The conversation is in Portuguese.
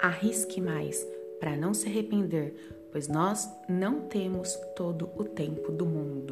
arrisque mais para não se arrepender, pois nós não temos todo o tempo do mundo.